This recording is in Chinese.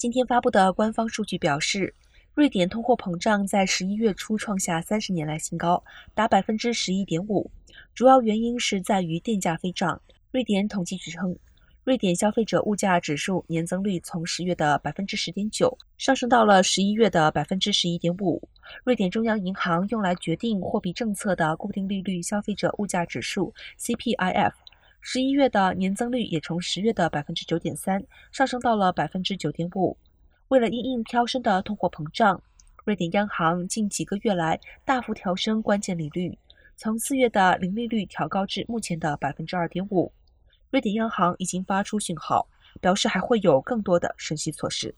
今天发布的官方数据表示，瑞典通货膨胀在十一月初创下三十年来新高，达百分之十一点五。主要原因是在于电价飞涨。瑞典统计局称，瑞典消费者物价指数年增率从十月的百分之十点九上升到了十一月的百分之十一点五。瑞典中央银行用来决定货币政策的固定利率消费者物价指数 CPIF。十一月的年增率也从十月的百分之九点三上升到了百分之九点五。为了应应飙升的通货膨胀，瑞典央行近几个月来大幅调升关键利率，从四月的零利率调高至目前的百分之二点五。瑞典央行已经发出讯号，表示还会有更多的升息措施。